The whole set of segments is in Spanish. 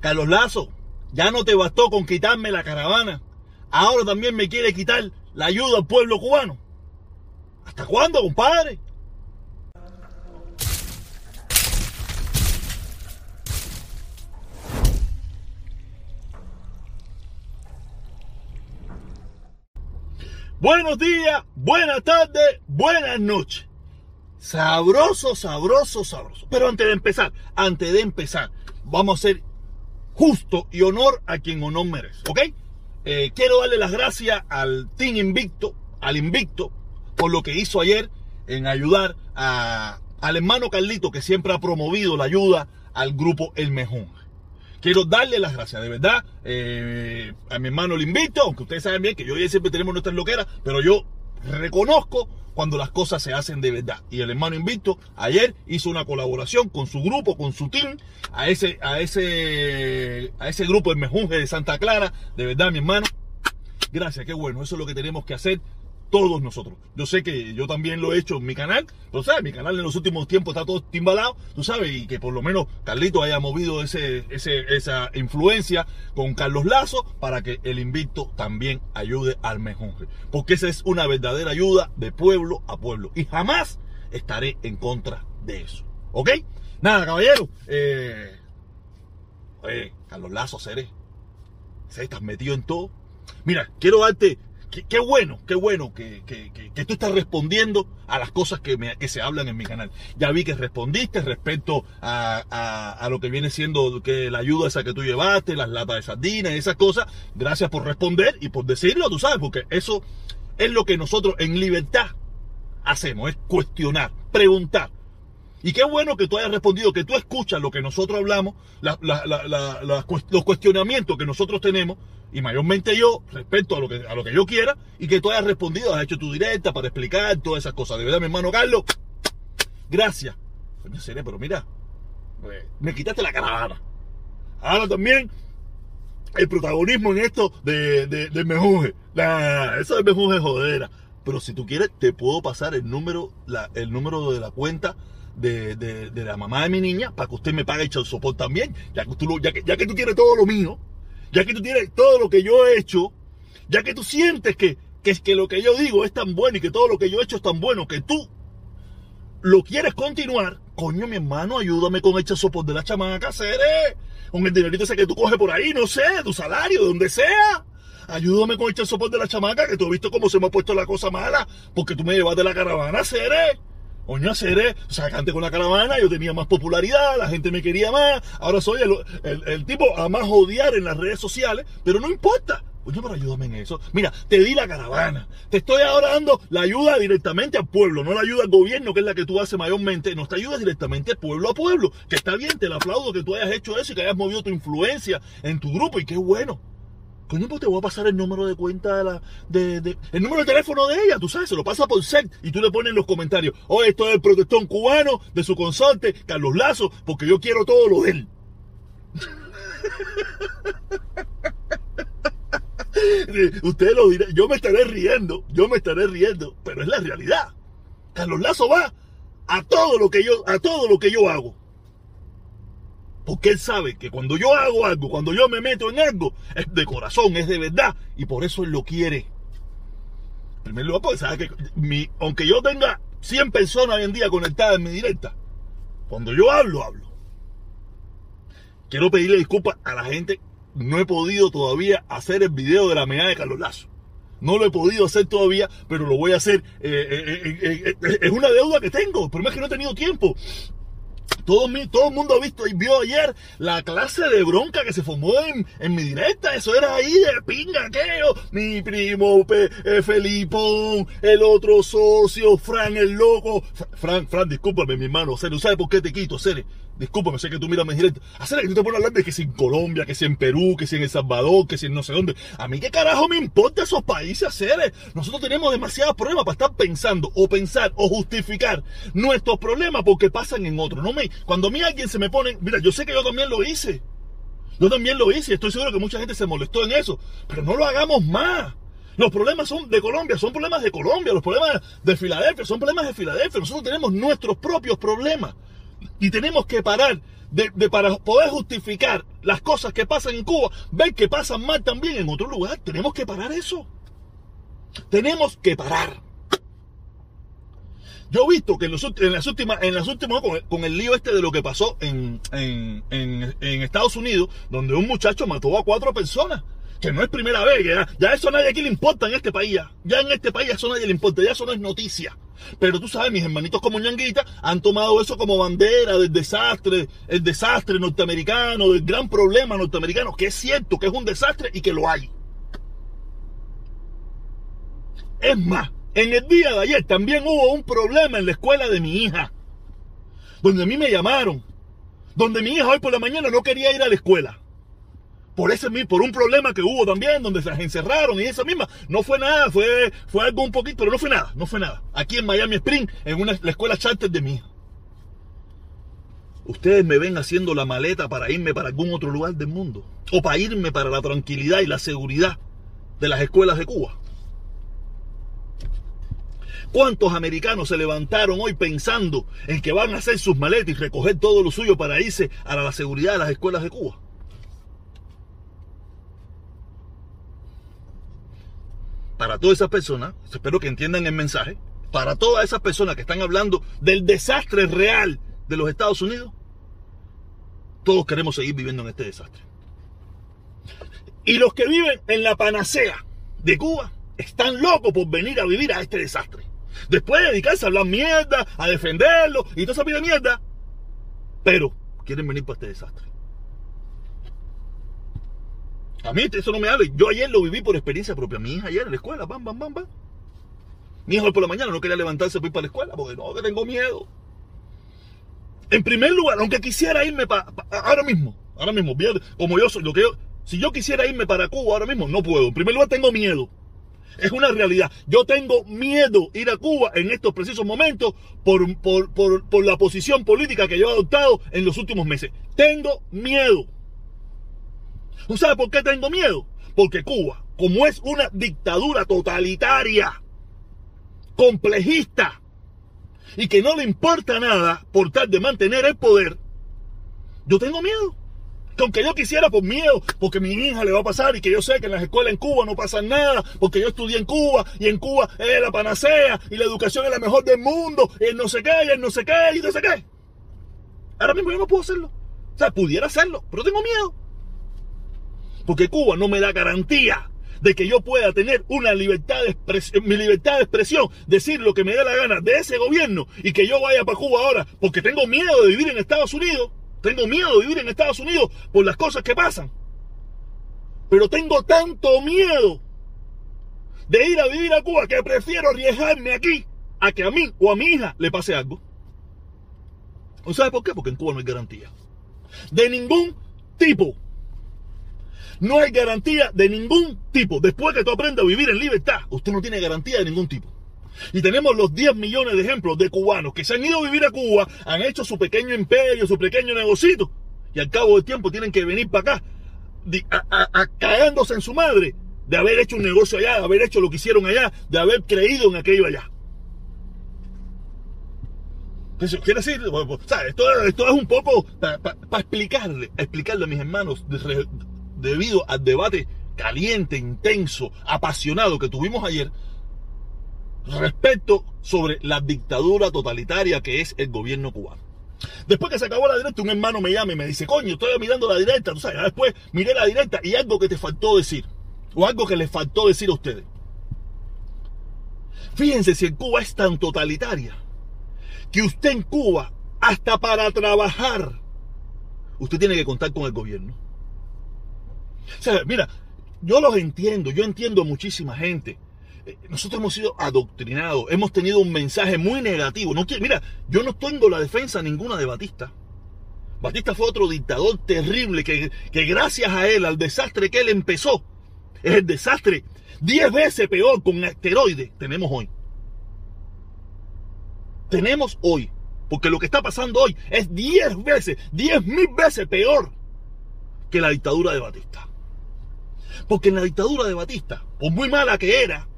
Carlos Lazo, ya no te bastó con quitarme la caravana. Ahora también me quiere quitar la ayuda al pueblo cubano. ¿Hasta cuándo, compadre? Buenos días, buenas tardes, buenas noches. Sabroso, sabroso, sabroso. Pero antes de empezar, antes de empezar, vamos a ser justo y honor a quien honor merece, ¿ok? Eh, quiero darle las gracias al Team Invicto, al Invicto, por lo que hizo ayer en ayudar a, al hermano Carlito, que siempre ha promovido la ayuda al grupo El Mejún. Quiero darle las gracias, de verdad, eh, a mi hermano el invito, aunque ustedes saben bien que yo y él siempre tenemos nuestras loqueras, pero yo reconozco cuando las cosas se hacen de verdad. Y el hermano Invicto ayer hizo una colaboración con su grupo, con su team, a ese, a ese, a ese grupo el Mejunje de Santa Clara. De verdad, mi hermano. Gracias, qué bueno. Eso es lo que tenemos que hacer todos nosotros. Yo sé que yo también lo he hecho en mi canal, pero sabes, mi canal en los últimos tiempos está todo timbalado, tú sabes, y que por lo menos Carlito haya movido ese, esa influencia con Carlos Lazo para que el invicto también ayude al mejunje. Porque esa es una verdadera ayuda de pueblo a pueblo. Y jamás estaré en contra de eso. ¿Ok? Nada, caballero. Eh, oye, Carlos Lazo, seré. Se estás metido en todo. Mira, quiero darte Qué, bueno, qué bueno que, que, que, tú estás respondiendo a las cosas que, que, se hablan en mi canal. Ya vi que respondiste respecto a, a, lo que viene siendo que la ayuda esa que tú llevaste, las latas de sardinas, esas cosas. Gracias por responder y por decirlo, tú sabes, porque eso es lo que nosotros en libertad hacemos, es cuestionar, preguntar. Y qué bueno que tú hayas respondido, que tú escuchas lo que nosotros hablamos, la, la, la, los cuestionamientos que nosotros tenemos y mayormente yo, respecto a lo que, a lo que yo quiera, y que tú hayas respondido, has hecho tu directa para explicar todas esas cosas. De verdad, mi hermano Carlos, gracias. Me pero mira, pues, me quitaste la caravana. Ahora también el protagonismo en esto de, de, de Mejunje. eso de Mejunje jodera. Pero si tú quieres, te puedo pasar el número, la, el número de la cuenta de, de, de, la mamá de mi niña para que usted me pague el soporte también. Ya que, tú, ya, que, ya que tú quieres todo lo mío, ya que tú tienes todo lo que yo he hecho, ya que tú sientes que, que, que lo que yo digo es tan bueno y que todo lo que yo he hecho es tan bueno que tú lo quieres continuar, coño, mi hermano, ayúdame con el soporte de la chamaca, seré. Con el dinerito ese que tú coges por ahí, no sé, tu salario, de donde sea. Ayúdame con el soporte de la chamaca, que tú has visto cómo se me ha puesto la cosa mala, porque tú me llevas de la caravana, seré. Coño, seré, o sea, antes con la caravana yo tenía más popularidad, la gente me quería más, ahora soy el, el, el tipo a más odiar en las redes sociales, pero no importa, Oye, pero ayúdame en eso. Mira, te di la caravana. Te estoy ahora dando la ayuda directamente al pueblo, no la ayuda al gobierno, que es la que tú haces mayormente. No te ayudas directamente pueblo a pueblo. Que está bien, te lo aplaudo que tú hayas hecho eso y que hayas movido tu influencia en tu grupo. Y qué bueno. Coño, pues te voy a pasar el número de cuenta de la. De, el número de teléfono de ella, tú sabes, se lo pasa por SEC y tú le pones en los comentarios. Oh, esto es el protestón cubano de su consorte, Carlos Lazo, porque yo quiero todo lo de él. Usted lo dirá, yo me estaré riendo, yo me estaré riendo, pero es la realidad. Carlos Lazo va a todo lo que yo, a todo lo que yo hago. Porque él sabe que cuando yo hago algo, cuando yo me meto en algo, es de corazón, es de verdad, y por eso él lo quiere. En primer lugar, porque sabe que aunque yo tenga 100 personas hoy en día conectadas en mi directa, cuando yo hablo, hablo. Quiero pedirle disculpas a la gente no he podido todavía hacer el video de la medalla de Carlos Lazo. No lo he podido hacer todavía, pero lo voy a hacer. Eh, eh, eh, es una deuda que tengo, pero es que no he tenido tiempo. Todo, todo el mundo ha visto y vio ayer la clase de bronca que se formó en, en mi directa. Eso era ahí de pinga, Mi primo Pe, eh, Felipón, el otro socio, Fran el loco. Fran, Fran, discúlpame, mi hermano. Cere, ¿sabes por qué te quito, Cere? Discúlpame, sé que tú miras mi directa. Hacer que tú te pones hablar de que si en Colombia, que si en Perú, que si en El Salvador, que si en no sé dónde. A mí qué carajo me importa esos países, Cere. Nosotros tenemos demasiados problemas para estar pensando o pensar o justificar nuestros problemas porque pasan en otros. No me, cuando a mí alguien se me pone, mira, yo sé que yo también lo hice. Yo también lo hice estoy seguro que mucha gente se molestó en eso. Pero no lo hagamos más. Los problemas son de Colombia, son problemas de Colombia. Los problemas de Filadelfia son problemas de Filadelfia. Nosotros tenemos nuestros propios problemas. Y tenemos que parar de, para poder justificar las cosas que pasan en Cuba, ver que pasan mal también en otro lugar. Tenemos que parar eso. Tenemos que parar. Yo he visto que en, los, las últimas, en las últimas con, el, lío este de lo que pasó en, en, en, Estados Unidos, donde un muchacho mató a cuatro personas que no es primera vez, ya, ya, eso a nadie aquí le importa en este país, ya. ya en este país eso a nadie le importa, ya eso no es noticia. Pero tú sabes, mis hermanitos como ñanguita han tomado eso como bandera del desastre, el desastre norteamericano, del gran problema norteamericano, que es cierto que es un desastre y que lo hay. Es más, en el día de ayer también hubo un problema en la escuela de mi hija, donde a mí me llamaron, donde mi hija hoy por la mañana no quería ir a la escuela por ese por un problema que hubo también, donde se las encerraron y esa misma. No fue nada, fue, fue algo un poquito, pero no fue nada, no fue nada. Aquí en Miami Spring, en una, la escuela charter de mi hija. Ustedes me ven haciendo la maleta para irme para algún otro lugar del mundo. O para irme para la tranquilidad y la seguridad de las escuelas de Cuba. ¿Cuántos americanos se levantaron hoy pensando en que van a hacer sus maletas y recoger todo lo suyo para irse a la seguridad de las escuelas de Cuba? Para todas esas personas, espero que entiendan el mensaje, para todas esas personas que están hablando del desastre real de los Estados Unidos, todos queremos seguir viviendo en este desastre. Y los que viven en la panacea de Cuba están locos por venir a vivir a este desastre. Después de dedicarse a hablar mierda, a defenderlo y toda esa vida mierda, pero quieren venir para este desastre. A mí eso no me hable. Yo ayer lo viví por experiencia propia. Mi hija ayer en la escuela, bam, bam, bam, bam. Mi hija hoy por la mañana no quería levantarse para ir para la escuela porque no, que tengo miedo. En primer lugar, aunque quisiera irme para, ahora mismo, ahora mismo, como yo soy, lo que yo, si yo quisiera irme para Cuba ahora mismo, no puedo. En primer lugar, tengo miedo. Es una realidad. Yo tengo miedo ir a Cuba en estos precisos momentos por, por, por, por la posición política que yo he adoptado en los últimos meses. Tengo miedo. ¿Tú sabes por qué tengo miedo? Porque Cuba, como es una dictadura totalitaria, complejista, y que no le importa nada por tal de mantener el poder, yo tengo miedo. Que aunque yo quisiera por miedo, porque a mi hija le va a pasar y que yo sé que en las escuelas en Cuba no pasa nada, porque yo estudié en Cuba y en Cuba es la panacea y la educación es la mejor del mundo, y el no sé qué, y el no sé qué, y no sé qué. Ahora mismo yo no puedo hacerlo. O sea, pudiera hacerlo, pero tengo miedo. Porque Cuba no me da garantía de que yo pueda tener una libertad de expresión, mi libertad de expresión, decir lo que me dé la gana de ese gobierno y que yo vaya para Cuba ahora porque tengo miedo de vivir en Estados Unidos, tengo miedo de vivir en Estados Unidos por las cosas que pasan. Pero tengo tanto miedo de ir a vivir a Cuba que prefiero arriesgarme aquí a que a mí o a mi hija le pase algo. ¿O sabe por qué? Porque en Cuba no hay garantía. De ningún tipo. No hay garantía de ningún tipo. Después que tú aprendas a vivir en libertad, usted no tiene garantía de ningún tipo. Y tenemos los 10 millones de ejemplos de cubanos que se han ido a vivir a Cuba, han hecho su pequeño imperio, su pequeño negocito, y al cabo del tiempo tienen que venir para acá, a, en su madre, de haber hecho un negocio allá, de haber hecho lo que hicieron allá, de haber creído en aquello allá. Eso quiere decir, esto, esto, es un poco para explicarle, explicarle a mis hermanos debido al debate caliente, intenso, apasionado que tuvimos ayer respecto sobre la dictadura totalitaria que es el gobierno cubano. Después que se acabó la directa, un hermano me llama y me dice, coño, estoy mirando la directa, tú sabes, después miré la directa y algo que te faltó decir, o algo que les faltó decir a ustedes. Fíjense si en Cuba es tan totalitaria, que usted en Cuba, hasta para trabajar, usted tiene que contar con el gobierno. O sea, mira, yo los entiendo, yo entiendo a muchísima gente. Eh, nosotros hemos sido adoctrinados, hemos tenido un mensaje muy negativo. Mira, yo no tengo la defensa ninguna de Batista. Batista fue otro dictador terrible que, que gracias a él, al desastre que él empezó, es el desastre diez veces peor con asteroides tenemos hoy. Tenemos hoy. Porque lo que está pasando hoy es diez veces, diez mil veces peor que la dictadura de Batista. Porque en la dictadura de Batista, por muy mala que era,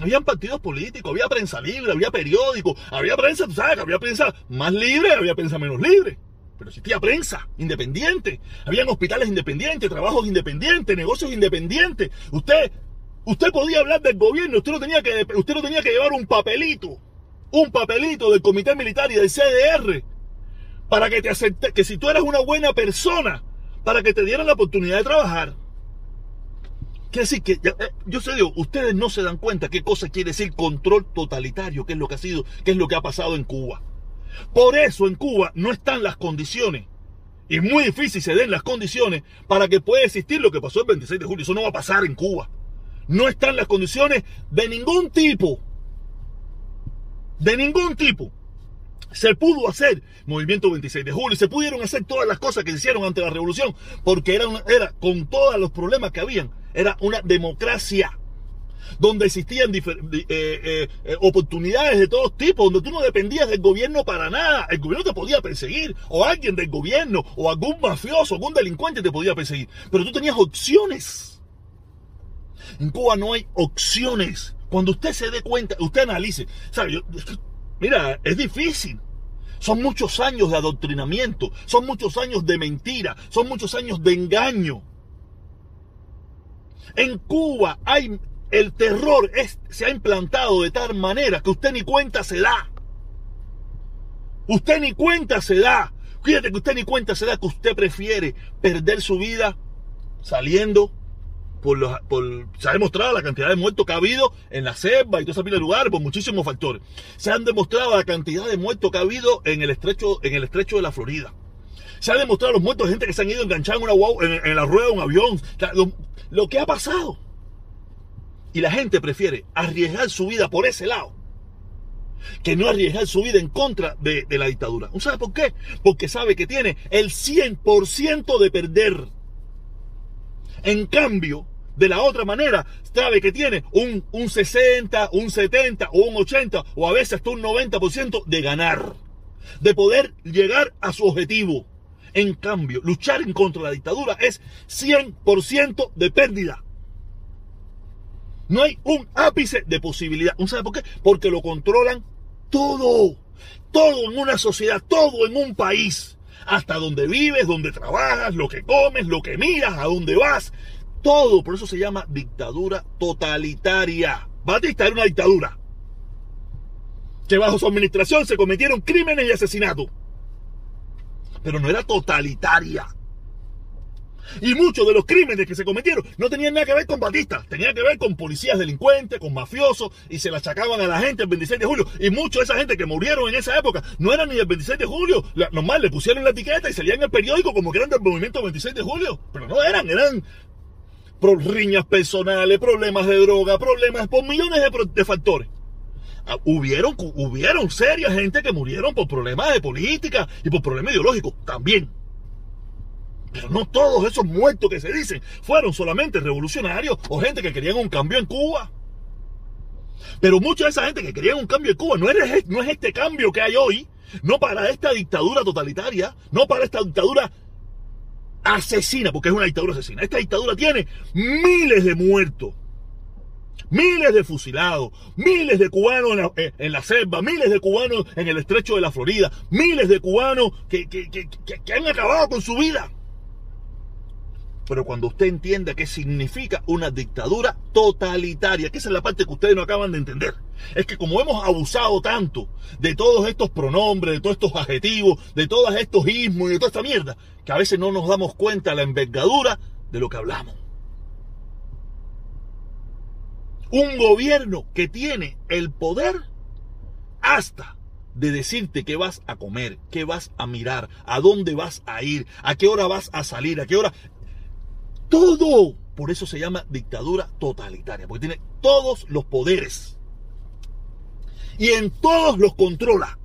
habían partidos políticos, había prensa libre, había periódicos, había prensa, tú sabes, había prensa más libre, había prensa menos libre. pero existía prensa independiente, habían hospitales independientes, trabajos independientes, negocios independientes. Usted, usted podía hablar del gobierno, usted no tenía que, usted no tenía que llevar un papelito, un papelito del comité militar y del CDR para que te acepte, que si tú eras una buena persona, para que te dieran la oportunidad de trabajar. Quiere decir que, eh, yo sé, digo, ustedes no se dan cuenta qué cosa quiere decir control totalitario, qué es lo que ha sido, qué es lo que ha pasado en Cuba. Por eso en Cuba no están las condiciones. Y muy difícil se den las condiciones para que pueda existir lo que pasó el 26 de julio. Eso no va a pasar en Cuba. No están las condiciones de ningún tipo. De ningún tipo. Se pudo hacer movimiento 26 de julio, se pudieron hacer todas las cosas que hicieron ante la revolución, porque era, era con todos los problemas que habían, era una democracia donde existían eh, eh, eh, oportunidades de todos tipos, donde tú no dependías del gobierno para nada. El gobierno te podía perseguir, o alguien del gobierno, o algún mafioso, algún delincuente te podía perseguir. Pero tú tenías opciones. En Cuba no hay opciones. Cuando usted se dé cuenta, usted analice. Mira, es difícil. Son muchos años de adoctrinamiento, son muchos años de mentira, son muchos años de engaño. En Cuba hay el terror se ha implantado de tal manera que usted ni cuenta se da. Usted ni cuenta se da. Fíjate que usted ni cuenta se da que usted prefiere perder su vida saliendo por los, se ha demostrado la cantidad de muertos que ha habido en la selva y toda esa pila de lugares por muchísimos factores. Se han demostrado la cantidad de muertos que ha habido en el estrecho, en el estrecho de la Florida. Se han demostrado los muertos de gente que se han ido enganchados en, una, en, la rueda de un avión. lo que ha pasado. Y la gente prefiere arriesgar su vida por ese lado que no arriesgar su vida en contra de, la dictadura. ¿Sabe por qué? Porque sabe que tiene el 100% de perder. En cambio, de la otra manera, sabe que tiene un, un 60, un 70 o un 80 o a veces hasta un 90% de ganar. De poder llegar a su objetivo. En cambio, luchar en contra la dictadura es 100% de pérdida. No hay un ápice de posibilidad. ¿Un sabe por qué? Porque lo controlan todo. Todo en una sociedad, todo en un país. Hasta donde vives, donde trabajas, lo que comes, lo que miras, a dónde vas. Todo. Por eso se llama dictadura totalitaria. Batista era una dictadura. Que bajo su administración se cometieron crímenes y asesinatos. Pero no era totalitaria. Y muchos de los crímenes que se cometieron no tenían nada que ver con Batista, tenían que ver con policías delincuentes, con mafiosos, y se la achacaban a la gente el 26 de julio. Y muchos de esa gente que murieron en esa época no eran ni del 26 de julio, nomás le pusieron la etiqueta y salían en el periódico como que eran del movimiento 26 de julio. Pero no eran, eran riñas personales, problemas de droga, problemas por millones de, factores. Ah, hubieron, hubieron seria gente que murieron por problemas de política y por problemas ideológicos también. Pero no todos esos muertos que se dicen fueron solamente revolucionarios o gente que querían un cambio en Cuba. Pero mucha de esa gente que querían un cambio en Cuba no es, no es este cambio que hay hoy, no para esta dictadura totalitaria, no para esta dictadura asesina, porque es una dictadura asesina. Esta dictadura tiene miles de muertos, miles de fusilados, miles de cubanos en la, selva, miles de cubanos en el estrecho de la Florida, miles de cubanos que han acabado con su vida. Pero cuando usted entienda qué significa una dictadura totalitaria, que esa es la parte que ustedes no acaban de entender, es que como hemos abusado tanto de todos estos pronombres, de todos estos adjetivos, de todos estos ismos y de toda esta mierda, que a veces no nos damos cuenta de la envergadura de lo que hablamos. Un gobierno que tiene el poder hasta de decirte qué vas a comer, qué vas a mirar, a dónde vas a ir, a qué hora vas a salir, a qué hora todo. Por eso se llama dictadura totalitaria, porque tiene todos los poderes. Y en todos los controla.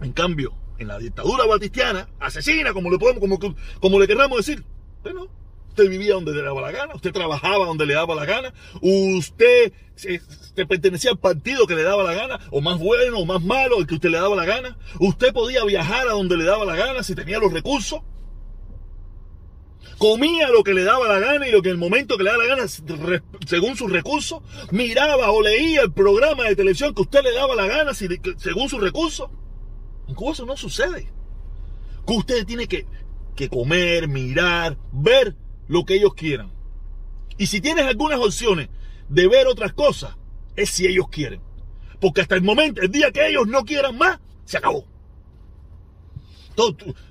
En cambio, en la dictadura batistiana, asesina, como le podemos, como, como le querramos decir. Usted no. Usted vivía donde le daba la gana, usted trabajaba donde le daba la gana, usted, usted pertenecía al partido que le daba la gana, o más bueno o más malo, el que usted le daba la gana. Usted podía viajar a donde le daba la gana si tenía los recursos comía lo que le daba la gana y lo que en el momento que le daba la gana, según sus recursos, miraba o leía el programa de televisión que usted le daba la gana según sus recursos. En Cuba eso no sucede. Que usted tiene que, que comer, mirar, ver lo que ellos quieran. Y si tienes algunas opciones de ver otras cosas, es si ellos quieren. Porque hasta el momento, el día que ellos no quieran más, se acabó.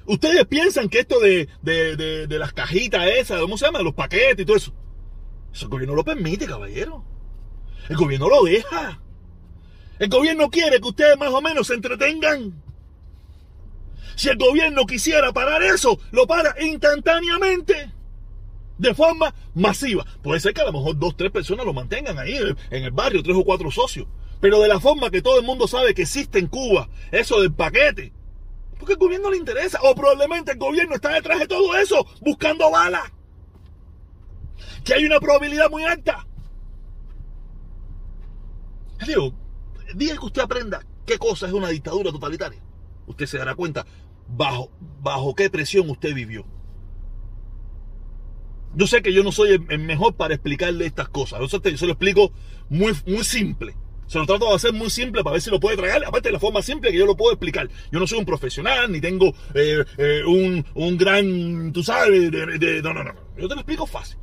Ustedes piensan que esto de, de, las cajitas esas, ¿cómo se llama? Los paquetes y todo eso. Eso el gobierno lo permite, caballero. El gobierno lo deja. El gobierno quiere que ustedes más o menos se entretengan. Si el gobierno quisiera parar eso, lo para instantáneamente. De forma masiva. Puede ser que a lo mejor dos, tres personas lo mantengan ahí en el barrio, tres o cuatro socios. Pero de la forma que todo el mundo sabe que existe en Cuba, eso del paquete. Porque el gobierno le interesa. O probablemente el gobierno está detrás de todo eso, buscando balas. Que hay una probabilidad muy alta. Digo, el día que usted aprenda qué cosa es una dictadura totalitaria, usted se dará cuenta bajo, bajo qué presión usted vivió. Yo sé que yo no soy el mejor para explicarle estas cosas. Yo se lo explico muy, muy simple. Se lo trato de hacer muy simple para ver si lo puede tragar. Aparte de la forma simple que yo lo puedo explicar. Yo no soy un profesional, ni tengo eh, eh, un, gran, tú sabes, no, no, no. Yo te lo explico fácil.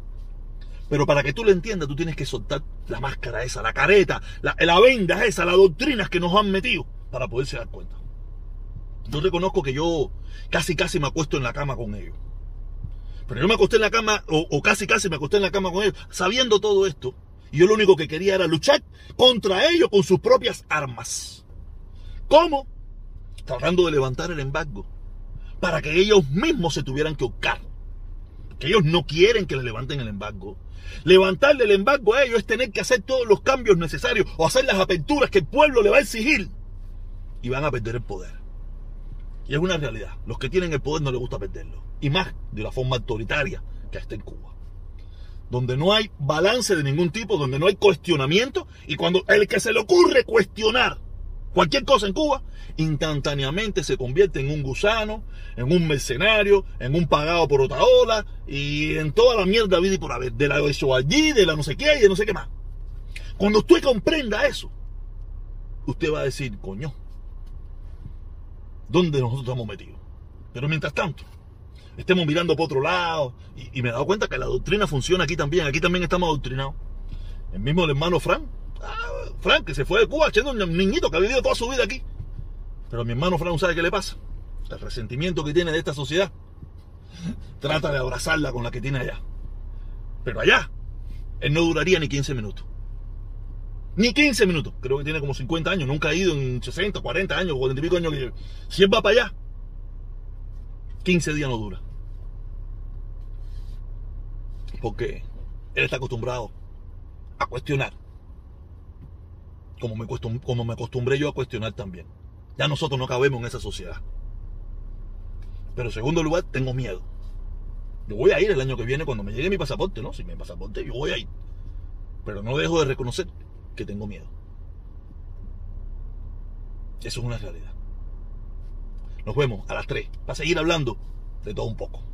Pero para que tú lo entiendas, tú tienes que soltar la máscara esa, la careta, la, la venda esa, las doctrinas que nos han metido para poderse dar cuenta. Yo reconozco que yo casi casi me acuesto en la cama con ellos. Pero yo me acosté en la cama, o casi casi me acosté en la cama con ellos, sabiendo todo esto, y yo lo único que quería era luchar contra ellos con sus propias armas. ¿Cómo? Tratando de levantar el embargo. Para que ellos mismos se tuvieran que buscar. Que ellos no quieren que le levanten el embargo. Levantarle el embargo a ellos es tener que hacer todos los cambios necesarios o hacer las aperturas que el pueblo le va a exigir. Y van a perder el poder. Y es una realidad. Los que tienen el poder no les gusta perderlo. Y más de la forma autoritaria que está en Cuba donde no hay balance de ningún tipo, donde no hay cuestionamiento, y cuando el que se le ocurre cuestionar cualquier cosa en Cuba, instantáneamente se convierte en un gusano, en un mercenario, en un pagado por otra ola, y en toda la mierda vida y por haber, de la eso allí, de la no sé qué y de no sé qué más. Cuando usted comprenda eso, usted va a decir, coño, ¿dónde nosotros estamos metidos? Pero mientras tanto, estemos mirando por otro lado. Y, me he dado cuenta que la doctrina funciona aquí también. Aquí también estamos adoctrinados. El mismo hermano Frank. Ah, que se fue de Cuba siendo un niñito que ha vivido toda su vida aquí. Pero mi hermano Frank, ¿sabe qué le pasa? El resentimiento que tiene de esta sociedad. Trata de abrazarla con la que tiene allá. Pero allá, él no duraría ni 15 minutos. Ni 15 minutos. Creo que tiene como 50 años. Nunca ha ido en 60, 40 años, 40 y pico años. Si él va para allá, 15 días no dura. Porque él está acostumbrado a cuestionar. Como me, como me acostumbré yo a cuestionar también. Ya nosotros no cabemos en esa sociedad. Pero en segundo lugar, tengo miedo. Yo voy a ir el año que viene cuando me llegue mi pasaporte, ¿no? Si mi pasaporte, yo voy a ir. Pero no dejo de reconocer que tengo miedo. Eso es una realidad. Nos vemos a las 3 para seguir hablando de todo un poco.